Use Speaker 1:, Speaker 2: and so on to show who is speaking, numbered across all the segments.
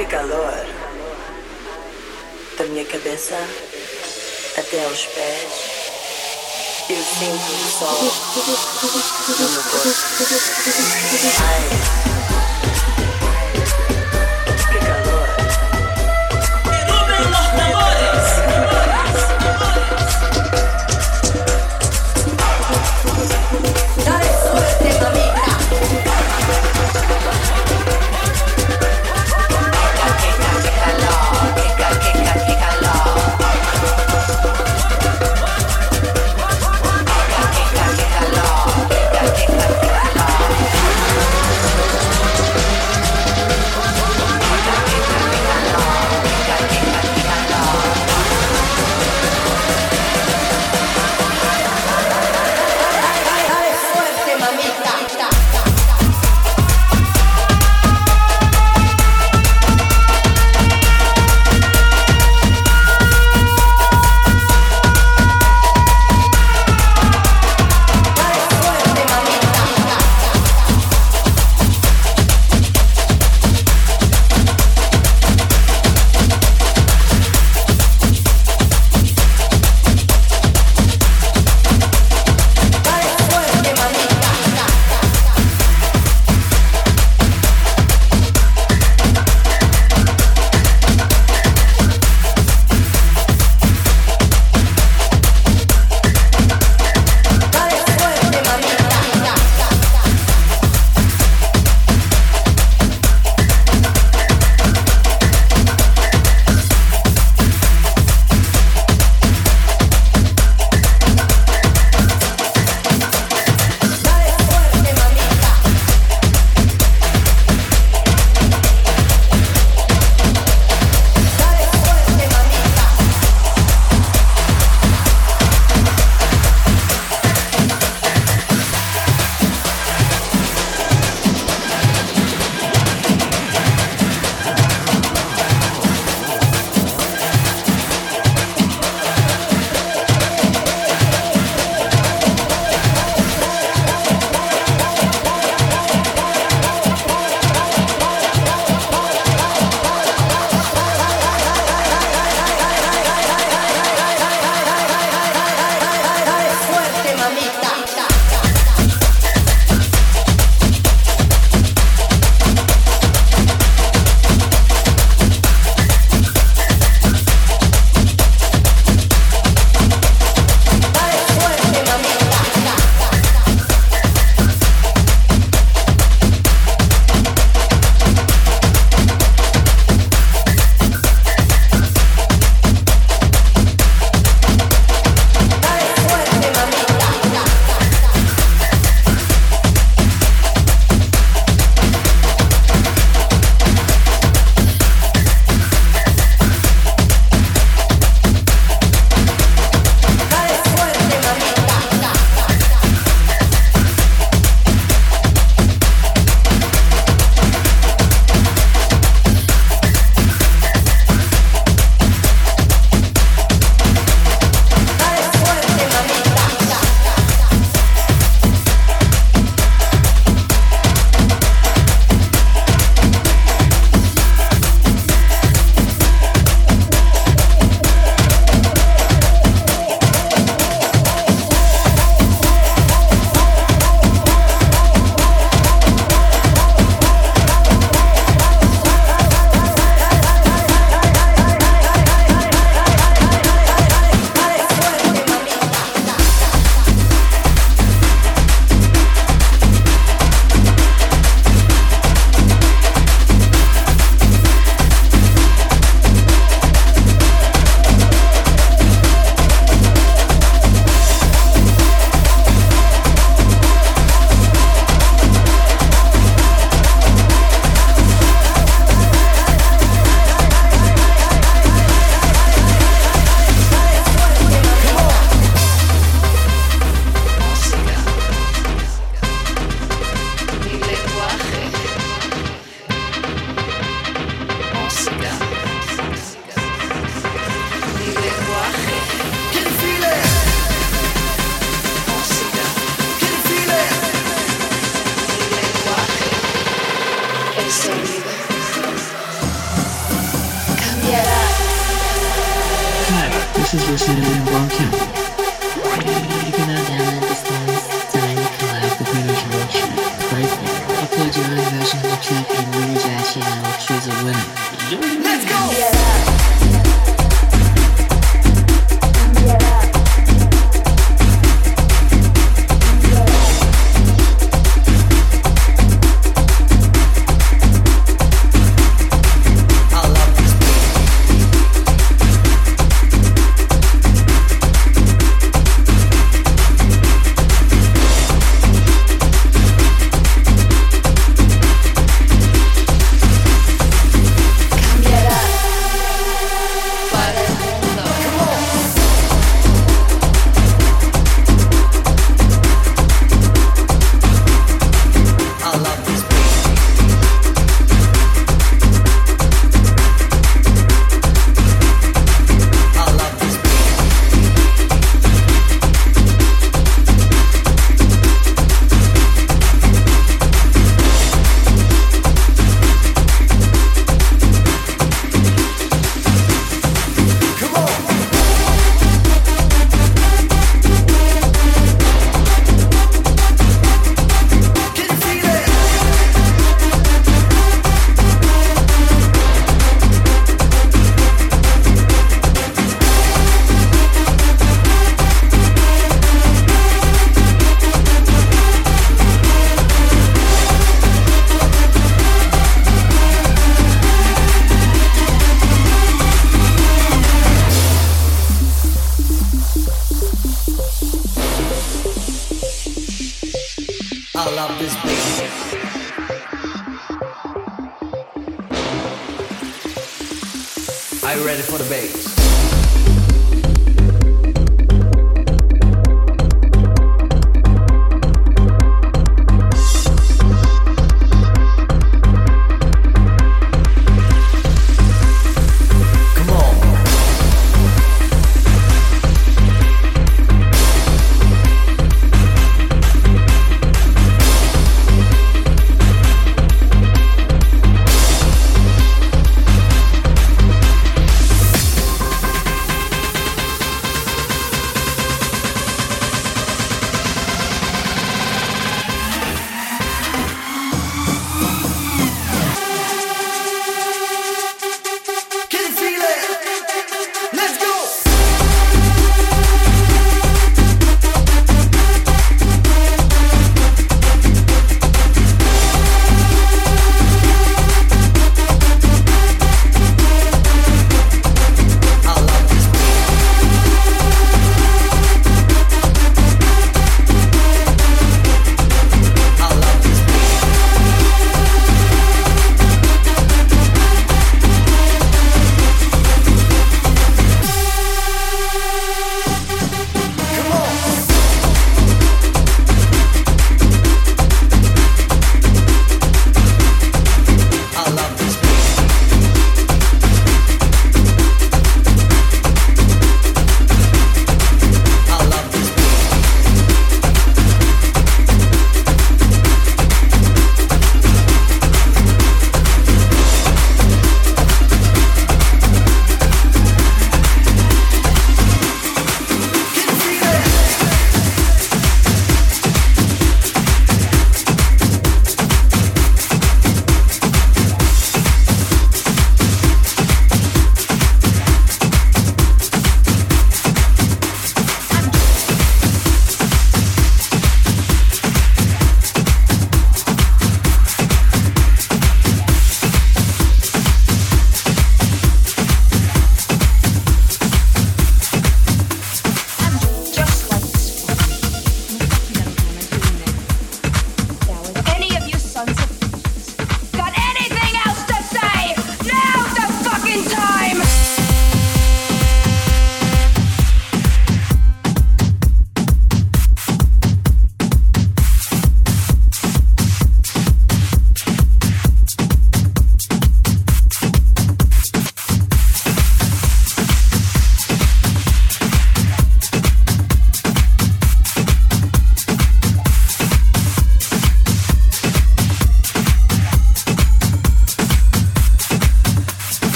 Speaker 1: Que calor. Da minha cabeça até aos pés. Eu sinto o sol no meu corpo. Ai.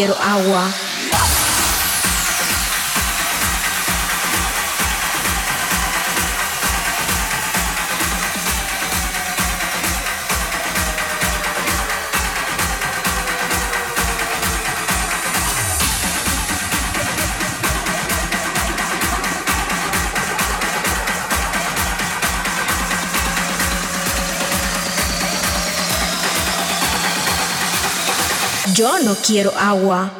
Speaker 2: Quiero
Speaker 3: agua. Quiero agua.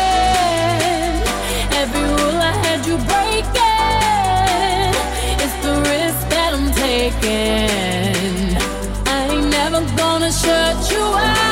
Speaker 4: You breaking. It's the risk that I'm taking. I ain't never gonna shut you out.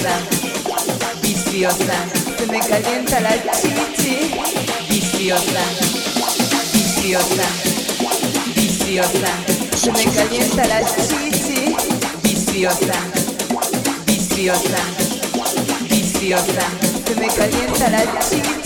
Speaker 5: Viciosa, viciosa, se me calienta la chichi, viciosa, viciosa, viciosa, se me calienta la chichi, viciosa, viciosa, viciosa, se me calienta la chichi.